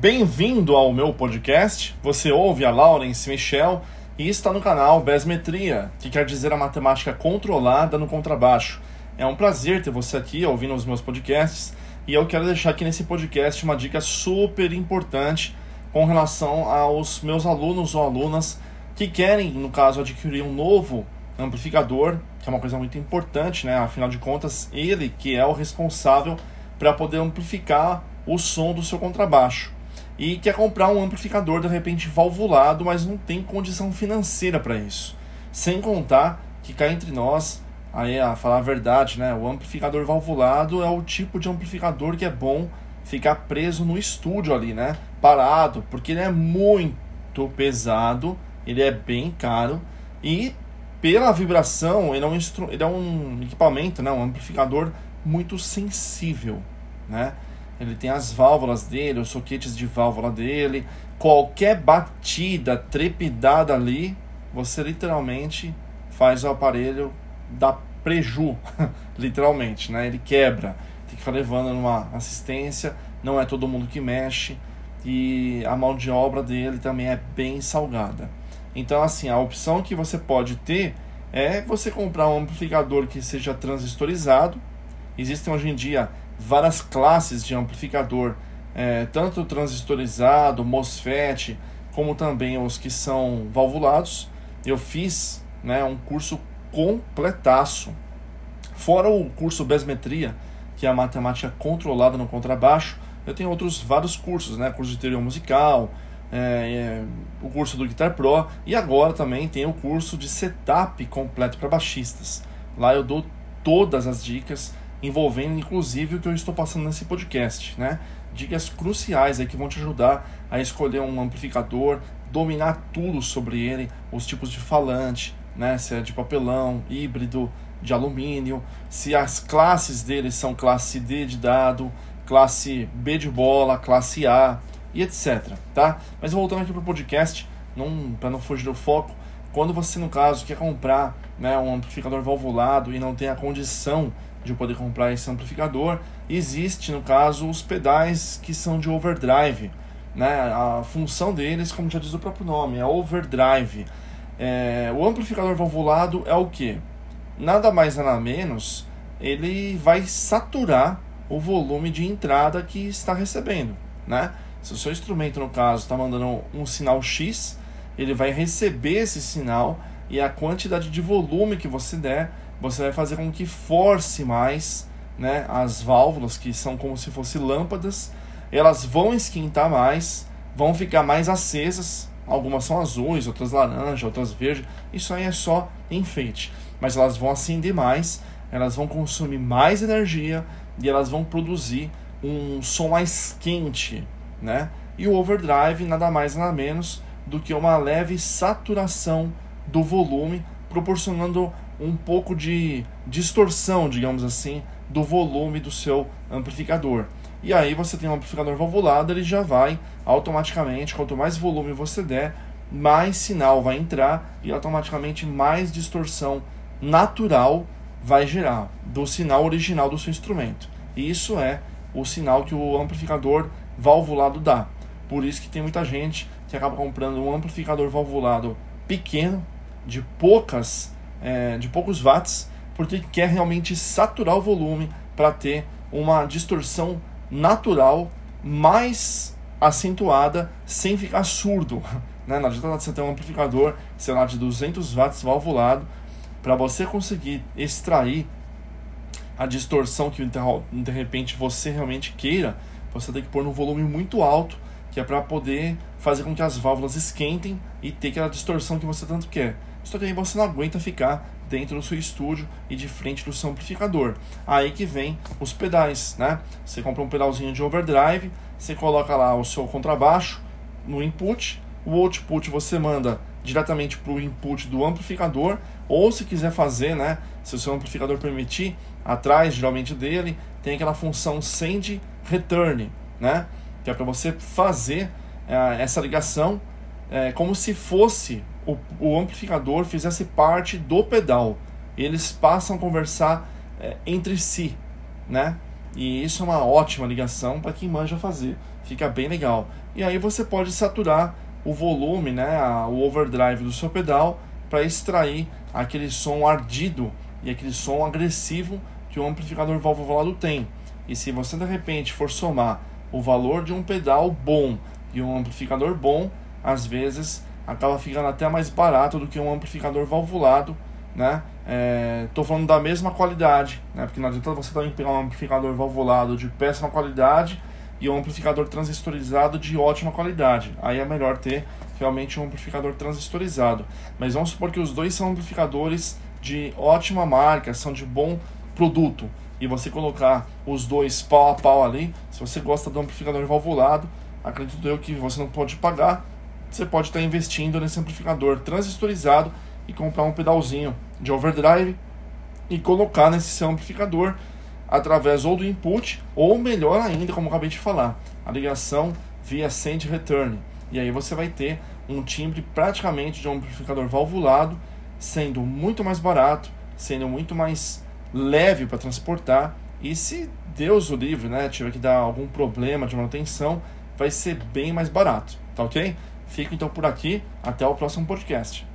Bem-vindo ao meu podcast. Você ouve a Laurence Michel e está no canal Besmetria, que quer dizer a matemática controlada no contrabaixo. É um prazer ter você aqui ouvindo os meus podcasts e eu quero deixar aqui nesse podcast uma dica super importante com relação aos meus alunos ou alunas que querem, no caso, adquirir um novo amplificador, que é uma coisa muito importante, né? Afinal de contas, ele que é o responsável para poder amplificar o som do seu contrabaixo e quer comprar um amplificador de repente valvulado, mas não tem condição financeira para isso. Sem contar que cá entre nós, aí a falar a verdade, né, o amplificador valvulado é o tipo de amplificador que é bom ficar preso no estúdio ali, né, parado, porque ele é muito pesado, ele é bem caro e pela vibração, ele é um, ele é um equipamento, né, um amplificador muito sensível, né? Ele tem as válvulas dele, os soquetes de válvula dele. Qualquer batida trepidada ali, você literalmente faz o aparelho dar preju, literalmente, né? Ele quebra. Tem que ficar levando numa assistência, não é todo mundo que mexe e a mão de obra dele também é bem salgada. Então, assim, a opção que você pode ter é você comprar um amplificador que seja transistorizado. Existem hoje em dia várias classes de amplificador, é, tanto transistorizado, MOSFET, como também os que são valvulados. Eu fiz né, um curso completaço. Fora o curso Besmetria, que é a matemática controlada no contrabaixo, eu tenho outros vários cursos, né? Curso de teoria musical, é, é, o curso do Guitar Pro e agora também tem o curso de setup completo para baixistas. Lá eu dou todas as dicas envolvendo inclusive o que eu estou passando nesse podcast, né? Dicas cruciais aí que vão te ajudar a escolher um amplificador, dominar tudo sobre ele, os tipos de falante, né? Se é de papelão, híbrido, de alumínio, se as classes dele são classe D de dado, classe B de bola, classe A e etc, tá? Mas voltando aqui para o podcast, para não fugir do foco, quando você no caso quer comprar né, um amplificador valvulado e não tem a condição de poder comprar esse amplificador. Existe, no caso, os pedais que são de overdrive. Né? A função deles, como já diz o próprio nome, é overdrive. É, o amplificador valvulado é o que? Nada mais nada menos, ele vai saturar o volume de entrada que está recebendo. Né? Se o seu instrumento, no caso, está mandando um sinal X, ele vai receber esse sinal e a quantidade de volume que você der você vai fazer com que force mais né, as válvulas, que são como se fossem lâmpadas, elas vão esquentar mais, vão ficar mais acesas. Algumas são azuis, outras laranja, outras verde. Isso aí é só enfeite. Mas elas vão acender mais, elas vão consumir mais energia e elas vão produzir um som mais quente, né? E o overdrive nada mais nada menos do que uma leve saturação do volume, proporcionando um pouco de distorção, digamos assim, do volume do seu amplificador. E aí você tem um amplificador valvulado, ele já vai automaticamente, quanto mais volume você der, mais sinal vai entrar e automaticamente mais distorção natural vai gerar do sinal original do seu instrumento. E isso é o sinal que o amplificador valvulado dá. Por isso que tem muita gente que acaba comprando um amplificador valvulado pequeno, de poucas é, de poucos watts, porque quer realmente saturar o volume para ter uma distorção natural mais acentuada sem ficar surdo. Né? Não adianta você ter um amplificador, sei lá, de 200 watts valvulado, para você conseguir extrair a distorção que de repente você realmente queira, você tem que pôr num volume muito alto, que é para poder fazer com que as válvulas esquentem e ter aquela distorção que você tanto quer. Só que aí você não aguenta ficar dentro do seu estúdio e de frente do seu amplificador. Aí que vem os pedais, né? Você compra um pedalzinho de overdrive, você coloca lá o seu contrabaixo no input, o output você manda diretamente para o input do amplificador, ou se quiser fazer, né, se o seu amplificador permitir, atrás geralmente dele tem aquela função send return, né, que é para você fazer é, essa ligação é, como se fosse o, o, amplificador fizesse parte do pedal. Eles passam a conversar é, entre si, né? E isso é uma ótima ligação para quem manja fazer. fica bem legal. E aí você pode saturar o volume, né, o overdrive do seu pedal para extrair aquele som ardido e aquele som agressivo que o amplificador valvulado tem. E se você de repente for somar o valor de um pedal bom e um amplificador bom, às vezes acaba ficando até mais barato do que um amplificador valvulado, né? Estou é, falando da mesma qualidade, né? Porque não adianta você também pegar um amplificador valvulado de péssima qualidade e um amplificador transistorizado de ótima qualidade. Aí é melhor ter realmente um amplificador transistorizado. Mas vamos supor que os dois são amplificadores de ótima marca, são de bom produto. E você colocar os dois pau a pau ali, se você gosta do amplificador valvulado, acredito eu que você não pode pagar, você pode estar investindo nesse amplificador transistorizado e comprar um pedalzinho de overdrive e colocar nesse seu amplificador através ou do input ou melhor ainda, como acabei de falar, a ligação via send return. E aí você vai ter um timbre praticamente de um amplificador valvulado, sendo muito mais barato, sendo muito mais leve para transportar. E se Deus o livre, né, tiver que dar algum problema de manutenção, vai ser bem mais barato, tá ok? Fico então por aqui, até o próximo podcast.